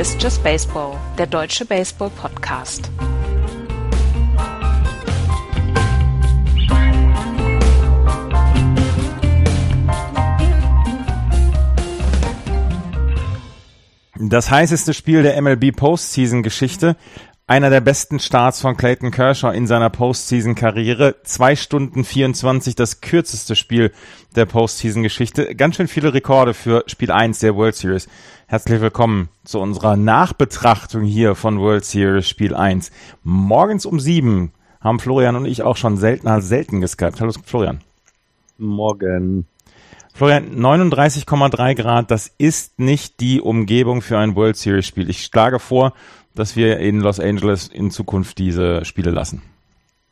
Ist Just Baseball, der deutsche Baseball-Podcast. Das heißeste Spiel der MLB Postseason-Geschichte. Einer der besten Starts von Clayton Kershaw in seiner Postseason-Karriere. Zwei Stunden 24, das kürzeste Spiel der Postseason-Geschichte. Ganz schön viele Rekorde für Spiel 1 der World Series. Herzlich willkommen zu unserer Nachbetrachtung hier von World Series Spiel 1. Morgens um sieben haben Florian und ich auch schon seltener selten geskypt. Hallo Florian. Morgen. Florian, 39,3 Grad, das ist nicht die Umgebung für ein World Series Spiel. Ich schlage vor, dass wir in Los Angeles in Zukunft diese Spiele lassen.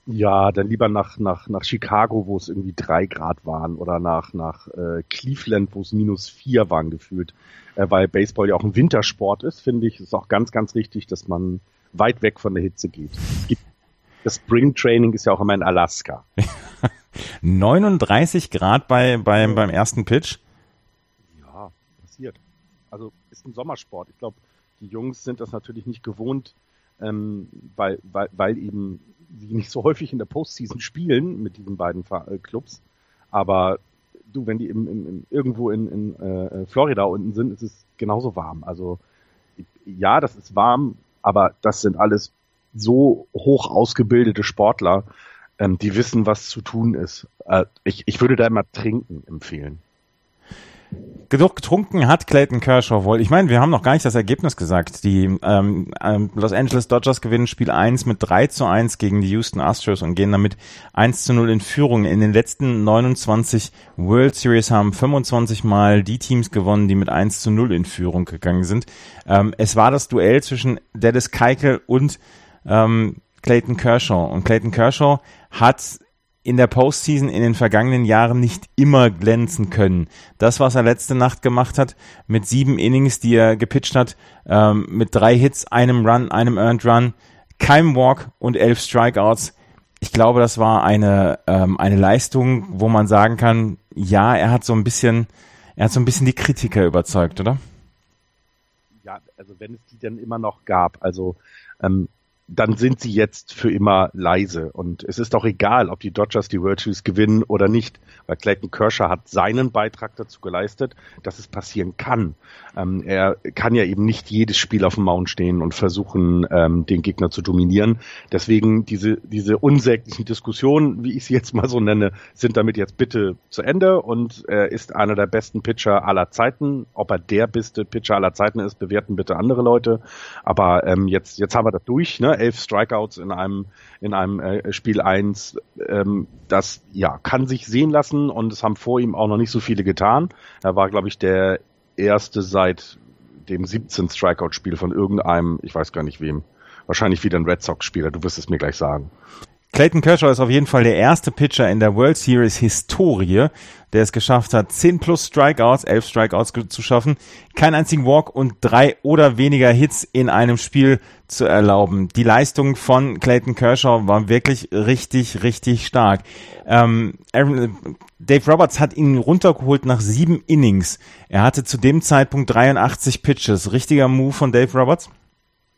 Ja, dann lieber nach, nach, nach Chicago, wo es irgendwie drei Grad waren, oder nach, nach äh, Cleveland, wo es minus vier waren gefühlt. Äh, weil Baseball ja auch ein Wintersport ist, finde ich, ist auch ganz, ganz richtig, dass man weit weg von der Hitze geht. Das Spring Training ist ja auch immer in Alaska. 39 Grad bei, bei, beim ersten Pitch? Ja, passiert. Also ist ein Sommersport. Ich glaube, die Jungs sind das natürlich nicht gewohnt, ähm, weil, weil, weil eben sie nicht so häufig in der Postseason spielen mit diesen beiden äh, Clubs. Aber du, wenn die im, im, im irgendwo in, in äh, Florida unten sind, ist es genauso warm. Also ja, das ist warm, aber das sind alles so hoch ausgebildete Sportler, ähm, die wissen, was zu tun ist. Äh, ich, ich würde da immer trinken empfehlen. Genug getrunken hat Clayton Kershaw wohl. Ich meine, wir haben noch gar nicht das Ergebnis gesagt. Die ähm, ähm, Los Angeles Dodgers gewinnen Spiel 1 mit 3 zu 1 gegen die Houston Astros und gehen damit 1 zu 0 in Führung. In den letzten 29 World Series haben 25 Mal die Teams gewonnen, die mit 1 zu 0 in Führung gegangen sind. Ähm, es war das Duell zwischen Dennis Keikel und ähm, Clayton Kershaw. Und Clayton Kershaw hat in der Postseason in den vergangenen Jahren nicht immer glänzen können. Das, was er letzte Nacht gemacht hat, mit sieben Innings, die er gepitcht hat, ähm, mit drei Hits, einem Run, einem Earned Run, keinem Walk und elf Strikeouts. Ich glaube, das war eine, ähm, eine Leistung, wo man sagen kann, ja, er hat so ein bisschen, er hat so ein bisschen die Kritiker überzeugt, oder? Ja, also wenn es die denn immer noch gab. Also ähm, dann sind sie jetzt für immer leise. Und es ist auch egal, ob die Dodgers die World Series gewinnen oder nicht, weil Clayton Kershaw hat seinen Beitrag dazu geleistet, dass es passieren kann. Ähm, er kann ja eben nicht jedes Spiel auf dem Mount stehen und versuchen, ähm, den Gegner zu dominieren. Deswegen diese, diese unsäglichen Diskussionen, wie ich sie jetzt mal so nenne, sind damit jetzt bitte zu Ende und er ist einer der besten Pitcher aller Zeiten. Ob er der beste Pitcher aller Zeiten ist, bewerten bitte andere Leute. Aber ähm, jetzt, jetzt haben wir das durch, ne? Elf Strikeouts in einem, in einem äh, Spiel eins. Ähm, das ja kann sich sehen lassen und es haben vor ihm auch noch nicht so viele getan. Er war, glaube ich, der erste seit dem 17 Strikeout-Spiel von irgendeinem, ich weiß gar nicht wem. Wahrscheinlich wieder ein Red Sox-Spieler, du wirst es mir gleich sagen. Clayton Kershaw ist auf jeden Fall der erste Pitcher in der World Series Historie, der es geschafft hat, 10 plus Strikeouts, 11 Strikeouts zu schaffen, keinen einzigen Walk und drei oder weniger Hits in einem Spiel zu erlauben. Die Leistung von Clayton Kershaw war wirklich richtig, richtig stark. Ähm, Dave Roberts hat ihn runtergeholt nach sieben Innings. Er hatte zu dem Zeitpunkt 83 Pitches. Richtiger Move von Dave Roberts?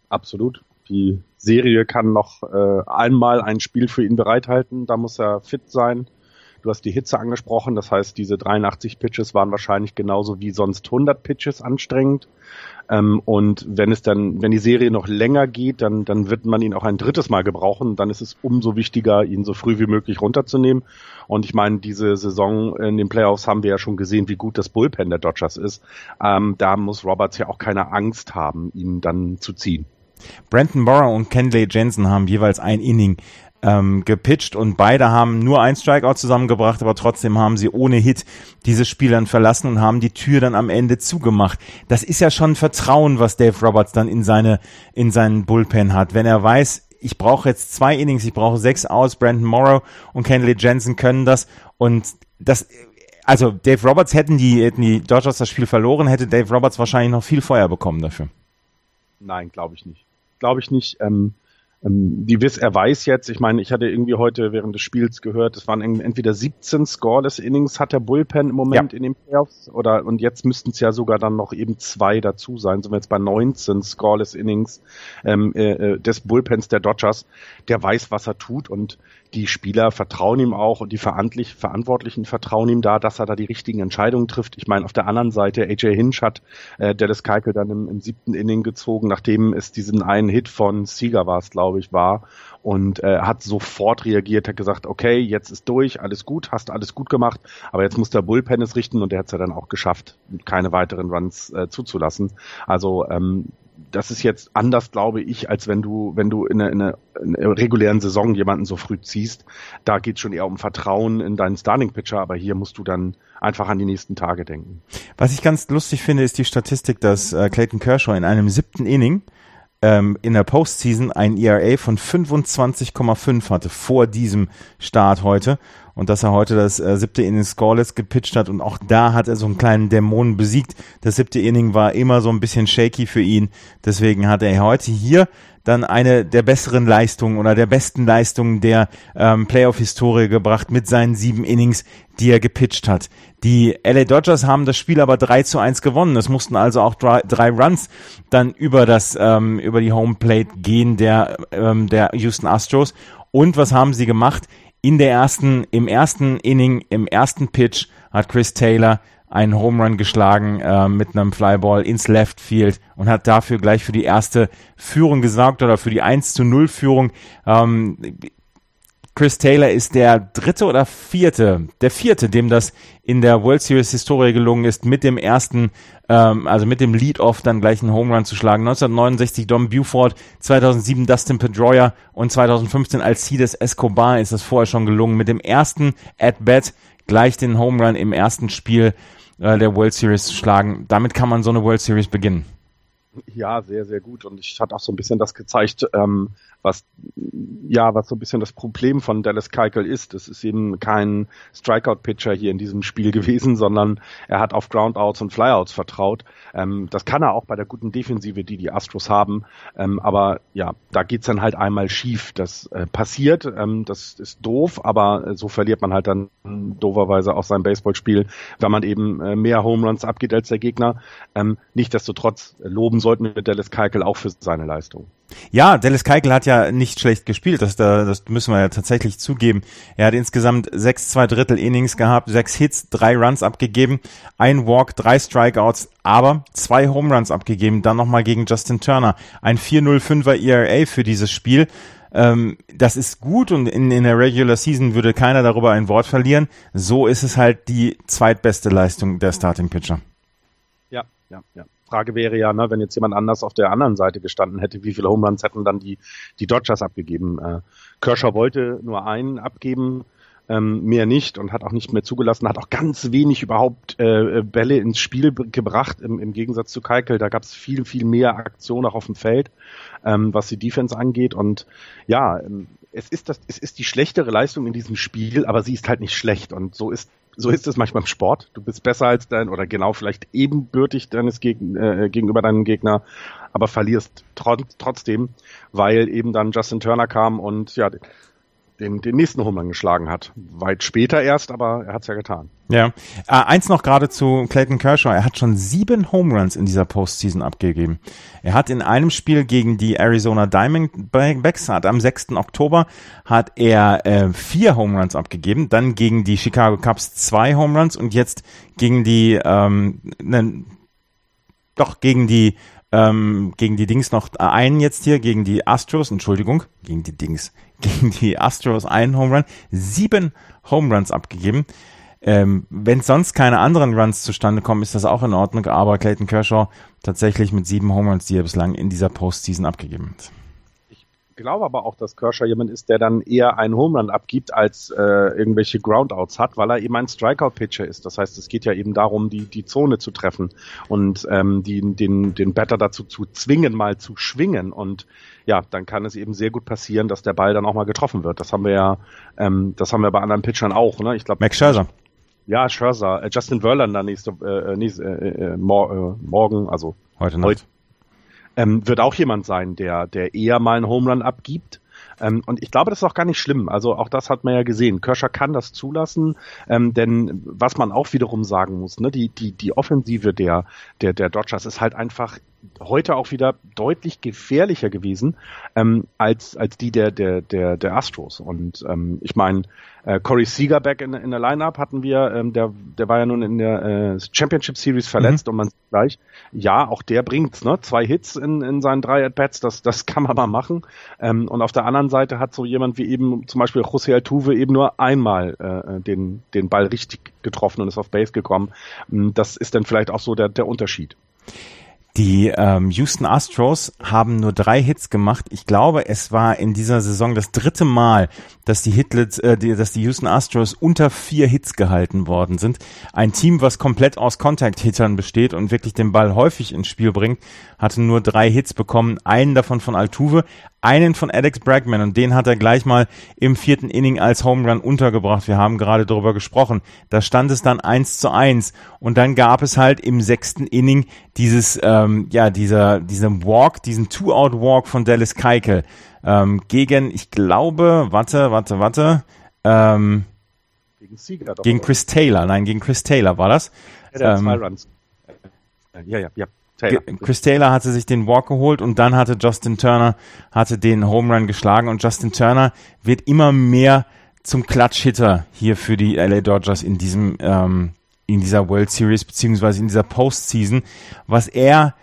Absolut. Die Serie kann noch äh, einmal ein Spiel für ihn bereithalten. Da muss er fit sein. Du hast die Hitze angesprochen, das heißt, diese 83 Pitches waren wahrscheinlich genauso wie sonst 100 Pitches anstrengend. Ähm, und wenn es dann, wenn die Serie noch länger geht, dann, dann wird man ihn auch ein drittes Mal gebrauchen. Dann ist es umso wichtiger, ihn so früh wie möglich runterzunehmen. Und ich meine, diese Saison in den Playoffs haben wir ja schon gesehen, wie gut das Bullpen der Dodgers ist. Ähm, da muss Roberts ja auch keine Angst haben, ihn dann zu ziehen. Brandon Morrow und Kenley Jensen haben jeweils ein Inning ähm, gepitcht und beide haben nur ein Strikeout zusammengebracht, aber trotzdem haben sie ohne Hit dieses Spiel dann verlassen und haben die Tür dann am Ende zugemacht. Das ist ja schon Vertrauen, was Dave Roberts dann in seine in seinen Bullpen hat, wenn er weiß, ich brauche jetzt zwei Innings, ich brauche sechs aus, Brandon Morrow und Kenley Jensen können das und das also Dave Roberts hätten die, hätten die Dodgers das Spiel verloren, hätte Dave Roberts wahrscheinlich noch viel Feuer bekommen dafür. Nein, glaube ich nicht glaube ich nicht. Ähm, die Wiss, er weiß jetzt, ich meine, ich hatte irgendwie heute während des Spiels gehört, es waren entweder 17 Scoreless Innings hat der Bullpen im Moment ja. in den Playoffs oder und jetzt müssten es ja sogar dann noch eben zwei dazu sein. Sind wir jetzt bei 19 Scoreless Innings ähm, äh, äh, des Bullpens der Dodgers. Der weiß, was er tut und die Spieler vertrauen ihm auch und die Verantwortlichen vertrauen ihm da, dass er da die richtigen Entscheidungen trifft. Ich meine, auf der anderen Seite, AJ Hinch hat äh, Dallas Keuchel dann im, im siebten Inning gezogen, nachdem es diesen einen Hit von Sieger war es, glaube ich, war und äh, hat sofort reagiert, hat gesagt, okay, jetzt ist durch, alles gut, hast alles gut gemacht, aber jetzt muss der Bullpen es richten und der hat es ja dann auch geschafft, keine weiteren Runs äh, zuzulassen. Also ähm, das ist jetzt anders, glaube ich, als wenn du, wenn du in einer, in einer regulären Saison jemanden so früh ziehst. Da geht es schon eher um Vertrauen in deinen Starting Pitcher, aber hier musst du dann einfach an die nächsten Tage denken. Was ich ganz lustig finde, ist die Statistik, dass äh, Clayton Kershaw in einem siebten Inning ähm, in der Postseason ein ERA von 25,5 hatte vor diesem Start heute und dass er heute das äh, siebte Inning scoreless gepitcht hat und auch da hat er so einen kleinen Dämonen besiegt. Das siebte Inning war immer so ein bisschen shaky für ihn, deswegen hat er heute hier dann eine der besseren Leistungen oder der besten Leistungen der ähm, Playoff-Historie gebracht mit seinen sieben Innings, die er gepitcht hat. Die LA Dodgers haben das Spiel aber 3 zu 1 gewonnen. Es mussten also auch drei, drei Runs dann über das ähm, über die Homeplate gehen der ähm, der Houston Astros. Und was haben sie gemacht? In der ersten im ersten Inning im ersten Pitch hat Chris Taylor einen Home Run geschlagen äh, mit einem Flyball ins Left Field und hat dafür gleich für die erste Führung gesorgt oder für die 1 zu 0 Führung. Ähm, Chris Taylor ist der dritte oder vierte, der vierte, dem das in der World Series Historie gelungen ist, mit dem ersten, ähm, also mit dem Lead-Off dann gleich einen Home Run zu schlagen. 1969 Dom Buford, 2007 Dustin Pedroia und 2015 Alcides Escobar ist das vorher schon gelungen, mit dem ersten At-Bat gleich den Home Run im ersten Spiel äh, der World Series schlagen. Damit kann man so eine World Series beginnen. Ja, sehr, sehr gut. Und ich hatte auch so ein bisschen das gezeigt, ähm, was ja, was so ein bisschen das Problem von Dallas Keuchel ist. Es ist eben kein Strikeout-Pitcher hier in diesem Spiel gewesen, sondern er hat auf Groundouts und Flyouts vertraut. Ähm, das kann er auch bei der guten Defensive, die die Astros haben. Ähm, aber ja, da geht's dann halt einmal schief. Das äh, passiert, ähm, das ist doof, aber äh, so verliert man halt dann dooferweise auch sein Baseballspiel, wenn man eben äh, mehr Home Runs abgeht als der Gegner. Ähm, Nichtsdestotrotz loben sollten wir Dallas Keuchel auch für seine Leistung. Ja, Dallas Keuchel hat ja nicht schlecht gespielt, das, das müssen wir ja tatsächlich zugeben. Er hat insgesamt sechs zwei Drittel Innings gehabt, sechs Hits, drei Runs abgegeben, ein Walk, drei Strikeouts, aber zwei Home Runs abgegeben, dann nochmal gegen Justin Turner. Ein 4-0-5er ERA für dieses Spiel. Ähm, das ist gut und in, in der Regular Season würde keiner darüber ein Wort verlieren. So ist es halt die zweitbeste Leistung der Starting Pitcher. Ja, ja, ja. Frage wäre ja, ne, wenn jetzt jemand anders auf der anderen Seite gestanden hätte, wie viele Home hätten dann die, die Dodgers abgegeben? Äh, Kershaw wollte nur einen abgeben, ähm, mehr nicht und hat auch nicht mehr zugelassen, hat auch ganz wenig überhaupt äh, Bälle ins Spiel gebracht, im, im Gegensatz zu Keikel. Da gab es viel, viel mehr Aktion auch auf dem Feld, ähm, was die Defense angeht. Und ja, ähm, es ist das, es ist die schlechtere Leistung in diesem Spiel, aber sie ist halt nicht schlecht. Und so ist so ist es manchmal im Sport. Du bist besser als dein oder genau vielleicht ebenbürtig deines Geg äh, gegenüber deinem Gegner, aber verlierst trot trotzdem, weil eben dann Justin Turner kam und ja den, den nächsten Home geschlagen hat. Weit später erst, aber er hat es ja getan. Ja. Äh, eins noch gerade zu Clayton Kershaw. Er hat schon sieben Home in dieser Postseason abgegeben. Er hat in einem Spiel gegen die Arizona Diamondbacks, hat am 6. Oktober, hat er äh, vier Home abgegeben, dann gegen die Chicago Cubs zwei Home und jetzt gegen die, ähm, ne, doch gegen die ähm, gegen die Dings noch einen jetzt hier, gegen die Astros, Entschuldigung, gegen die Dings, gegen die Astros einen Home Run, sieben Home Runs abgegeben. Ähm, Wenn sonst keine anderen Runs zustande kommen, ist das auch in Ordnung, aber Clayton Kershaw tatsächlich mit sieben Home Runs, die er bislang in dieser Postseason abgegeben hat glaube aber auch, dass Kershaw jemand ist, der dann eher einen Home Run abgibt, als äh, irgendwelche Groundouts hat, weil er eben ein Strikeout-Pitcher ist. Das heißt, es geht ja eben darum, die, die Zone zu treffen und ähm, die, den, den Batter dazu zu zwingen, mal zu schwingen. Und ja, dann kann es eben sehr gut passieren, dass der Ball dann auch mal getroffen wird. Das haben wir ja, ähm, das haben wir bei anderen Pitchern auch. Ne? Ich glaube, Max Scherzer. Ja, Scherzer. Äh, Justin Verlander nächste, äh, nächste äh, äh, äh, morgen, also heute Nacht. Heute, ähm, wird auch jemand sein, der, der eher mal einen Home abgibt. Ähm, und ich glaube, das ist auch gar nicht schlimm. Also auch das hat man ja gesehen. Kirscher kann das zulassen, ähm, denn was man auch wiederum sagen muss, ne, die, die, die Offensive der, der, der Dodgers ist halt einfach heute auch wieder deutlich gefährlicher gewesen ähm, als als die der der der der Astros und ähm, ich meine äh, Corey Seager back in, in der Lineup hatten wir ähm, der der war ja nun in der äh, Championship Series verletzt mhm. und man sieht gleich ja auch der bringt's ne zwei Hits in, in seinen drei at bats das das kann man mal machen ähm, und auf der anderen Seite hat so jemand wie eben zum Beispiel José Altuve eben nur einmal äh, den den Ball richtig getroffen und ist auf Base gekommen das ist dann vielleicht auch so der der Unterschied. Die ähm, Houston Astros haben nur drei Hits gemacht. Ich glaube, es war in dieser Saison das dritte Mal, dass die Hitlets, äh, die, dass die Houston Astros unter vier Hits gehalten worden sind. Ein Team, was komplett aus Contact-Hittern besteht und wirklich den Ball häufig ins Spiel bringt, hatte nur drei Hits bekommen. Einen davon von Altuve, einen von Alex Bregman und den hat er gleich mal im vierten Inning als Home Run untergebracht. Wir haben gerade darüber gesprochen. Da stand es dann eins zu eins und dann gab es halt im sechsten Inning dieses, ähm, ja, dieser, diesen Walk, diesen Two-Out-Walk von Dallas Keikel ähm, gegen, ich glaube, warte, warte, warte, ähm, gegen Sieger doch, Gegen Chris Taylor, nein, gegen Chris Taylor war das. Ja, ähm, zwei Runs. Ja, ja, ja. Taylor. Chris Taylor hatte sich den Walk geholt und dann hatte Justin Turner hatte den Home Run geschlagen und Justin Turner wird immer mehr zum Clutch-Hitter hier für die LA Dodgers in diesem ähm, in dieser World Series beziehungsweise in dieser Postseason. Was er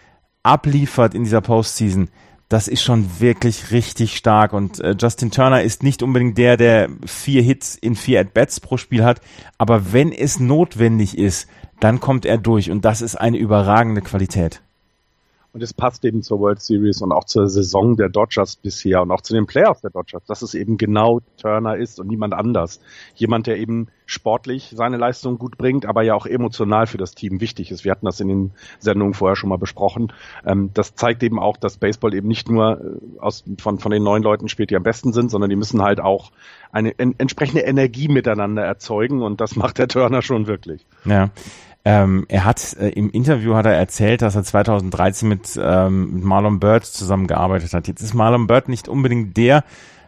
abliefert in dieser Postseason, das ist schon wirklich richtig stark. Und äh, Justin Turner ist nicht unbedingt der, der vier Hits in vier At-Bats pro Spiel hat, aber wenn es notwendig ist, dann kommt er durch und das ist eine überragende Qualität. Und es passt eben zur World Series und auch zur Saison der Dodgers bisher und auch zu den Playoffs der Dodgers, dass es eben genau Turner ist und niemand anders. Jemand, der eben sportlich seine Leistung gut bringt, aber ja auch emotional für das Team wichtig ist. Wir hatten das in den Sendungen vorher schon mal besprochen. Ähm, das zeigt eben auch, dass Baseball eben nicht nur äh, aus, von, von den neun Leuten spielt, die am besten sind, sondern die müssen halt auch eine en entsprechende Energie miteinander erzeugen und das macht der Turner schon wirklich. Ja. Ähm, er hat äh, im Interview hat er erzählt, dass er 2013 mit, ähm, mit Marlon Bird zusammengearbeitet hat. Jetzt ist Marlon Bird nicht unbedingt der,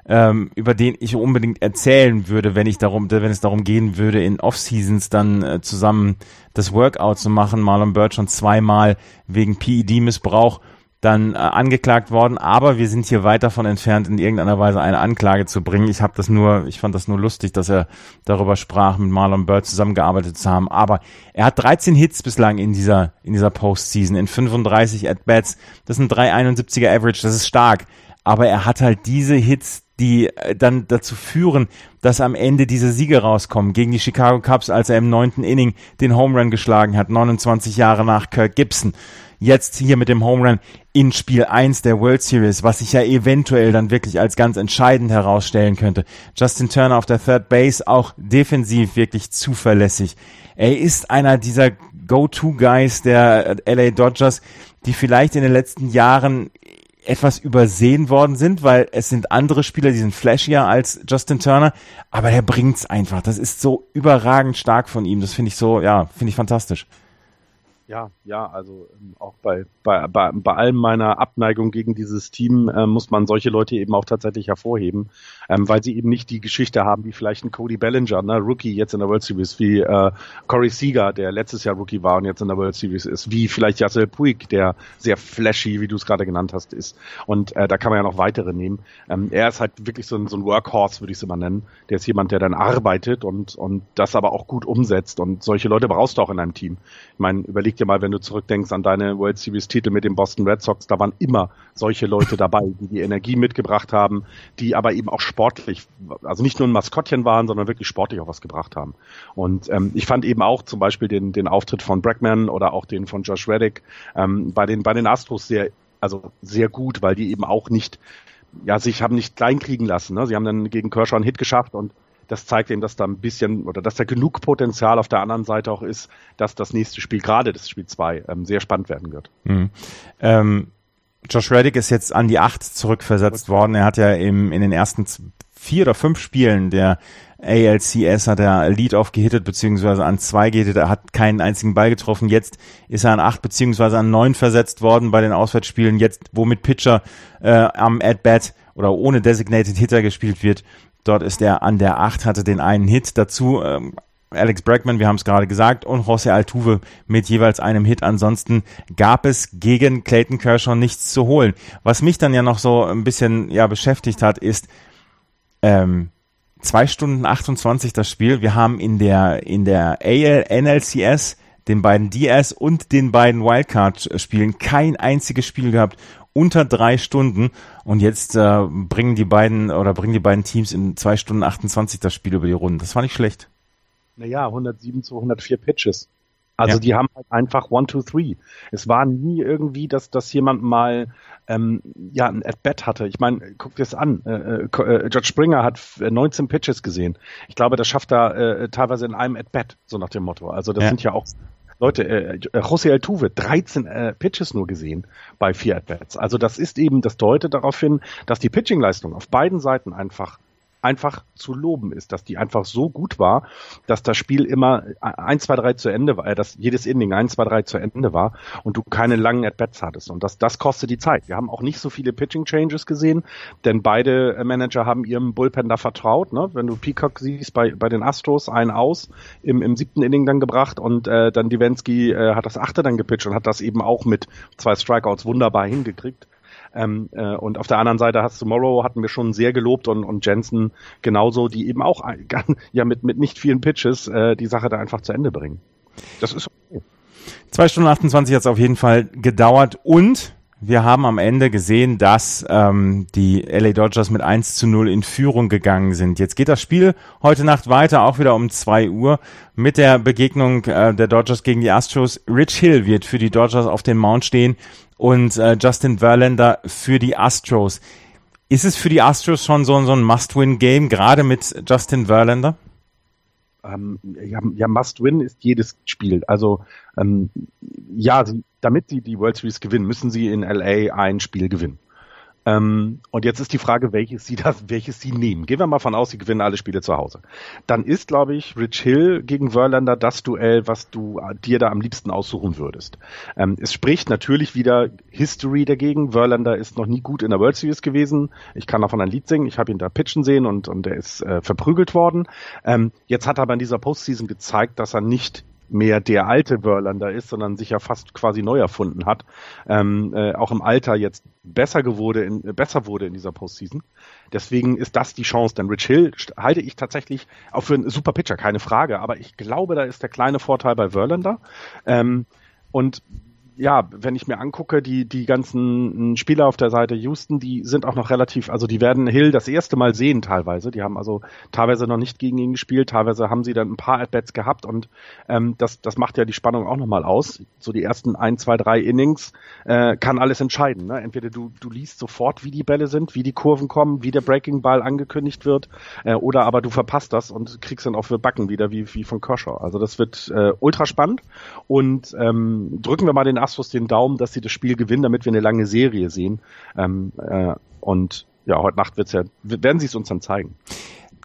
ähm, über den ich unbedingt erzählen würde, wenn ich darum, wenn es darum gehen würde, in Off-Seasons dann äh, zusammen das Workout zu machen. Marlon Bird schon zweimal wegen PED-Missbrauch dann äh, angeklagt worden, aber wir sind hier weit davon entfernt, in irgendeiner Weise eine Anklage zu bringen. Ich habe das nur, ich fand das nur lustig, dass er darüber sprach, mit Marlon Bird zusammengearbeitet zu haben. Aber er hat 13 Hits bislang in dieser in dieser Postseason, in 35 at bats. Das sind 371er Average, das ist stark. Aber er hat halt diese Hits, die äh, dann dazu führen, dass am Ende diese Siege rauskommen. Gegen die Chicago Cubs, als er im neunten Inning den Home Run geschlagen hat, 29 Jahre nach Kirk Gibson jetzt hier mit dem Home Run in Spiel 1 der World Series, was sich ja eventuell dann wirklich als ganz entscheidend herausstellen könnte. Justin Turner auf der Third Base auch defensiv wirklich zuverlässig. Er ist einer dieser Go-To-Guys der LA Dodgers, die vielleicht in den letzten Jahren etwas übersehen worden sind, weil es sind andere Spieler, die sind flashier als Justin Turner, aber er bringt's einfach. Das ist so überragend stark von ihm. Das finde ich so, ja, finde ich fantastisch. Ja, ja, also ähm, auch bei, bei, bei, bei allem meiner Abneigung gegen dieses Team äh, muss man solche Leute eben auch tatsächlich hervorheben, ähm, weil sie eben nicht die Geschichte haben wie vielleicht ein Cody Bellinger, ne, Rookie jetzt in der World Series, wie äh, Corey Seager, der letztes Jahr Rookie war und jetzt in der World Series ist, wie vielleicht Yassel Puig, der sehr flashy, wie du es gerade genannt hast, ist. Und äh, da kann man ja noch weitere nehmen. Ähm, er ist halt wirklich so ein, so ein Workhorse, würde ich es immer nennen. Der ist jemand, der dann arbeitet und, und das aber auch gut umsetzt. Und solche Leute brauchst du auch in einem Team. Ich meine, überleg dir mal, wenn du zurückdenkst an deine World Series Titel mit den Boston Red Sox, da waren immer solche Leute dabei, die die Energie mitgebracht haben, die aber eben auch sportlich, also nicht nur ein Maskottchen waren, sondern wirklich sportlich auch was gebracht haben. Und ähm, ich fand eben auch zum Beispiel den, den Auftritt von Brackman oder auch den von Josh Reddick ähm, bei den bei den Astros sehr, also sehr gut, weil die eben auch nicht ja, sich haben nicht kleinkriegen lassen. Ne? Sie haben dann gegen Kershaw einen Hit geschafft und das zeigt eben, dass da ein bisschen oder dass da genug Potenzial auf der anderen Seite auch ist, dass das nächste Spiel, gerade das Spiel 2, ähm, sehr spannend werden wird. Mhm. Ähm, Josh Reddick ist jetzt an die acht zurückversetzt worden. Er hat ja im, in den ersten vier oder fünf Spielen der ALCS hat er Lead off gehittet, beziehungsweise an zwei gehittet. Er hat keinen einzigen Ball getroffen. Jetzt ist er an acht, beziehungsweise an neun versetzt worden bei den Auswärtsspielen. Jetzt, wo mit Pitcher äh, am At-Bat oder ohne Designated Hitter gespielt wird, dort ist er an der acht, hatte den einen Hit. Dazu ähm, Alex Bregman, wir haben es gerade gesagt, und José Altuve mit jeweils einem Hit. Ansonsten gab es gegen Clayton Kershaw nichts zu holen. Was mich dann ja noch so ein bisschen ja beschäftigt hat, ist ähm, zwei Stunden 28 das Spiel. Wir haben in der in der AL NLCS den beiden DS und den beiden Wildcard-Spielen kein einziges Spiel gehabt unter drei Stunden und jetzt äh, bringen die beiden oder bringen die beiden Teams in zwei Stunden 28 das Spiel über die Runden. Das war nicht schlecht naja, 107 zu 104 Pitches. Also ja. die haben halt einfach one, two, three. Es war nie irgendwie, dass, dass jemand mal ähm, ja ein At-Bat hatte. Ich meine, guck dir das an. Äh, äh, äh George Springer hat 19 äh, Pitches gesehen. Ich glaube, das schafft er äh, teilweise in einem At-Bat, so nach dem Motto. Also das ja. sind ja auch Leute, äh, José Altuve, 13 äh, Pitches nur gesehen bei vier At-Bats. Also das ist eben, das deutet darauf hin, dass die Pitching-Leistung auf beiden Seiten einfach einfach zu loben ist, dass die einfach so gut war, dass das Spiel immer 1, 2, 3 zu Ende war, äh, dass jedes Inning 1, 2, 3 zu Ende war und du keine langen At-Bats hattest. Und das, das kostet die Zeit. Wir haben auch nicht so viele Pitching-Changes gesehen, denn beide äh, Manager haben ihrem Bullpen da vertraut. Ne? Wenn du Peacock siehst bei, bei den Astros, einen aus im, im siebten Inning dann gebracht und äh, dann Divensky äh, hat das achte dann gepitcht und hat das eben auch mit zwei Strikeouts wunderbar hingekriegt. Ähm, äh, und auf der anderen Seite hast du Morrow, hatten wir schon sehr gelobt und, und Jensen genauso, die eben auch ja mit, mit nicht vielen Pitches äh, die Sache da einfach zu Ende bringen. Das ist okay. Zwei Stunden 28 hat es auf jeden Fall gedauert und wir haben am Ende gesehen, dass ähm, die LA Dodgers mit 1 zu 0 in Führung gegangen sind. Jetzt geht das Spiel heute Nacht weiter, auch wieder um 2 Uhr, mit der Begegnung äh, der Dodgers gegen die Astros. Rich Hill wird für die Dodgers auf dem Mount stehen und äh, Justin Verlander für die Astros. Ist es für die Astros schon so, so ein Must-Win-Game, gerade mit Justin Verlander? Ähm, ja, ja Must-Win ist jedes Spiel. Also ähm, ja, damit sie die World Series gewinnen, müssen sie in LA ein Spiel gewinnen. Ähm, und jetzt ist die Frage, welches sie das, welches sie nehmen. Gehen wir mal von aus, sie gewinnen alle Spiele zu Hause. Dann ist, glaube ich, Rich Hill gegen Verlander das Duell, was du äh, dir da am liebsten aussuchen würdest. Ähm, es spricht natürlich wieder History dagegen. Verlander ist noch nie gut in der World Series gewesen. Ich kann davon ein Lied singen. Ich habe ihn da pitchen sehen und, und er ist äh, verprügelt worden. Ähm, jetzt hat er aber in dieser Postseason gezeigt, dass er nicht mehr der alte Verlander ist, sondern sich ja fast quasi neu erfunden hat. Ähm, äh, auch im Alter jetzt besser geworde in, äh, besser wurde in dieser Postseason. Deswegen ist das die Chance. Denn Rich Hill halte ich tatsächlich auch für einen super Pitcher, keine Frage. Aber ich glaube, da ist der kleine Vorteil bei Verlander. Ähm, und ja, wenn ich mir angucke, die, die ganzen Spieler auf der Seite Houston, die sind auch noch relativ, also die werden Hill das erste Mal sehen teilweise. Die haben also teilweise noch nicht gegen ihn gespielt, teilweise haben sie dann ein paar At-Bats gehabt und ähm, das, das macht ja die Spannung auch nochmal aus. So die ersten ein, zwei, drei Innings äh, kann alles entscheiden. Ne? Entweder du, du liest sofort, wie die Bälle sind, wie die Kurven kommen, wie der Breaking Ball angekündigt wird, äh, oder aber du verpasst das und kriegst dann auch für Backen wieder, wie, wie von Kershaw. Also das wird äh, ultra spannend und ähm, drücken wir mal den Astros den Daumen, dass sie das Spiel gewinnen, damit wir eine lange Serie sehen. Ähm, äh, und ja, heute Nacht wird's ja, werden sie es uns dann zeigen.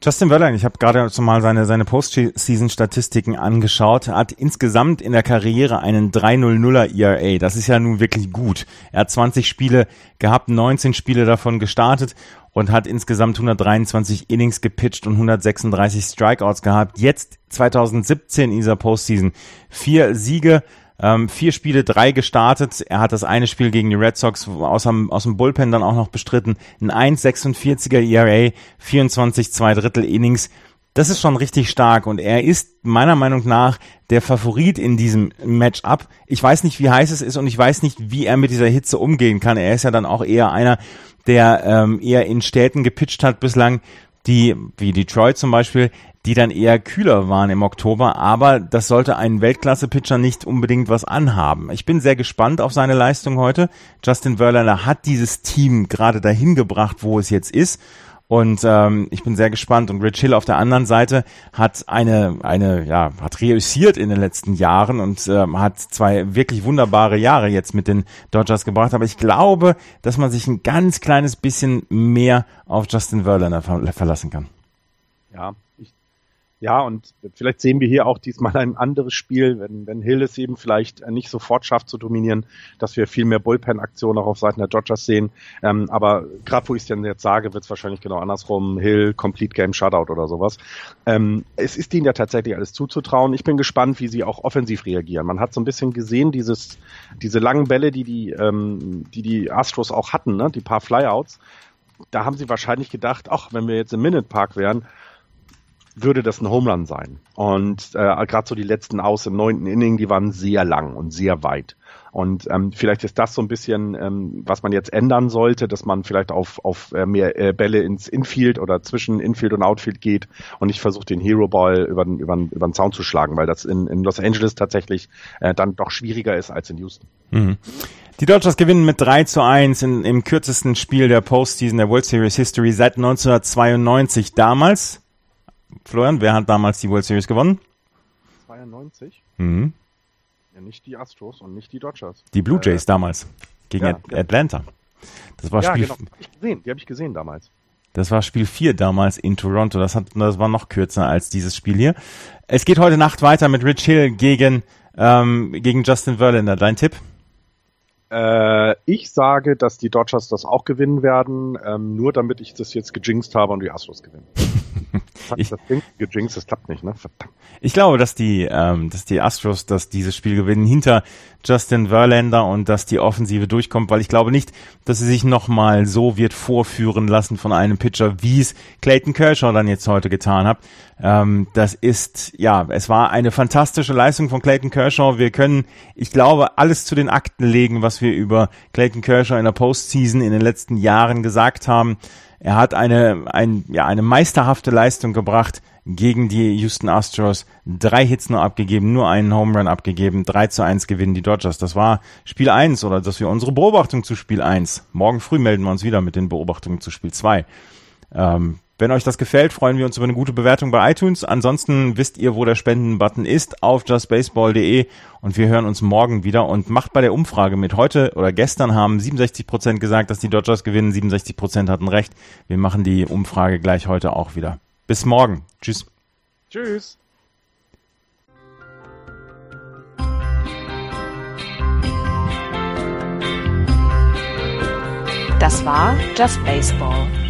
Justin Verlander, ich habe gerade mal seine, seine Postseason-Statistiken angeschaut, hat insgesamt in der Karriere einen 3-0-0er ERA. Das ist ja nun wirklich gut. Er hat 20 Spiele gehabt, 19 Spiele davon gestartet und hat insgesamt 123 Innings gepitcht und 136 Strikeouts gehabt. Jetzt 2017 in dieser Postseason vier Siege, ähm, vier Spiele, drei gestartet. Er hat das eine Spiel gegen die Red Sox aus dem, aus dem Bullpen dann auch noch bestritten. Ein 1,46er ERA, 24 zwei Drittel Innings. Das ist schon richtig stark und er ist meiner Meinung nach der Favorit in diesem Matchup. Ich weiß nicht, wie heiß es ist und ich weiß nicht, wie er mit dieser Hitze umgehen kann. Er ist ja dann auch eher einer, der ähm, eher in Städten gepitcht hat bislang, die, wie Detroit zum Beispiel, die dann eher kühler waren im Oktober, aber das sollte ein Weltklasse-Pitcher nicht unbedingt was anhaben. Ich bin sehr gespannt auf seine Leistung heute. Justin Verlander hat dieses Team gerade dahin gebracht, wo es jetzt ist. Und ähm, ich bin sehr gespannt. Und Rich Hill auf der anderen Seite hat eine, eine, ja, hat reüssiert in den letzten Jahren und ähm, hat zwei wirklich wunderbare Jahre jetzt mit den Dodgers gebracht. Aber ich glaube, dass man sich ein ganz kleines bisschen mehr auf Justin Verlander verlassen kann. Ja, ja, und vielleicht sehen wir hier auch diesmal ein anderes Spiel, wenn, wenn Hill es eben vielleicht nicht sofort schafft zu dominieren, dass wir viel mehr Bullpen-Aktionen auch auf Seiten der Dodgers sehen. Ähm, aber gerade wo ich es denn jetzt sage, wird es wahrscheinlich genau andersrum. Hill, Complete Game Shutout oder sowas. Ähm, es ist ihnen ja tatsächlich alles zuzutrauen. Ich bin gespannt, wie sie auch offensiv reagieren. Man hat so ein bisschen gesehen, dieses, diese langen Bälle, die die, ähm, die, die Astros auch hatten, ne? die paar Flyouts. Da haben sie wahrscheinlich gedacht, ach, wenn wir jetzt im Minute Park wären, würde das ein Home Run sein. Und äh, gerade so die letzten Aus im neunten Inning, die waren sehr lang und sehr weit. Und ähm, vielleicht ist das so ein bisschen, ähm, was man jetzt ändern sollte, dass man vielleicht auf, auf äh, mehr äh, Bälle ins Infield oder zwischen Infield und Outfield geht und nicht versucht, den Hero Ball über den, über den, über den Zaun zu schlagen, weil das in, in Los Angeles tatsächlich äh, dann doch schwieriger ist als in Houston. Mhm. Die Dodgers gewinnen mit 3 zu 1 in, im kürzesten Spiel der Postseason der World Series History seit 1992. Damals Florian, wer hat damals die World Series gewonnen? 92. Mhm. Ja, nicht die Astros und nicht die Dodgers. Die Blue Jays äh, damals gegen ja, Atlanta. Das war ja, Spiel. Genau. Ich gesehen. Die habe ich gesehen damals. Das war Spiel 4 damals in Toronto. Das, hat, das war noch kürzer als dieses Spiel hier. Es geht heute Nacht weiter mit Rich Hill gegen, ähm, gegen Justin Verlander. Dein Tipp? Äh, ich sage, dass die Dodgers das auch gewinnen werden, ähm, nur damit ich das jetzt gejinxt habe und die Astros gewinnen. Ich, das Ding gejinxt, das klappt nicht, ne? Verdammt. Ich glaube, dass die, ähm, dass die Astros, dass dieses Spiel gewinnen hinter Justin Verlander und dass die Offensive durchkommt, weil ich glaube nicht, dass sie sich nochmal so wird vorführen lassen von einem Pitcher, wie es Clayton Kershaw dann jetzt heute getan hat. Ähm, das ist, ja, es war eine fantastische Leistung von Clayton Kershaw. Wir können, ich glaube, alles zu den Akten legen, was wir über Clayton Kershaw in der Postseason in den letzten Jahren gesagt haben. Er hat eine, ein, ja, eine meisterhafte Leistung gebracht gegen die Houston Astros. Drei Hits nur abgegeben, nur einen Home Run abgegeben. 3 zu 1 gewinnen die Dodgers. Das war Spiel 1 oder das wir unsere Beobachtung zu Spiel 1. Morgen früh melden wir uns wieder mit den Beobachtungen zu Spiel 2. Ähm, wenn euch das gefällt, freuen wir uns über eine gute Bewertung bei iTunes. Ansonsten wisst ihr, wo der Spenden-Button ist, auf justbaseball.de und wir hören uns morgen wieder und macht bei der Umfrage mit. Heute oder gestern haben 67 Prozent gesagt, dass die Dodgers gewinnen, 67 Prozent hatten recht. Wir machen die Umfrage gleich heute auch wieder. Bis morgen. Tschüss. Tschüss. Das war Just Baseball.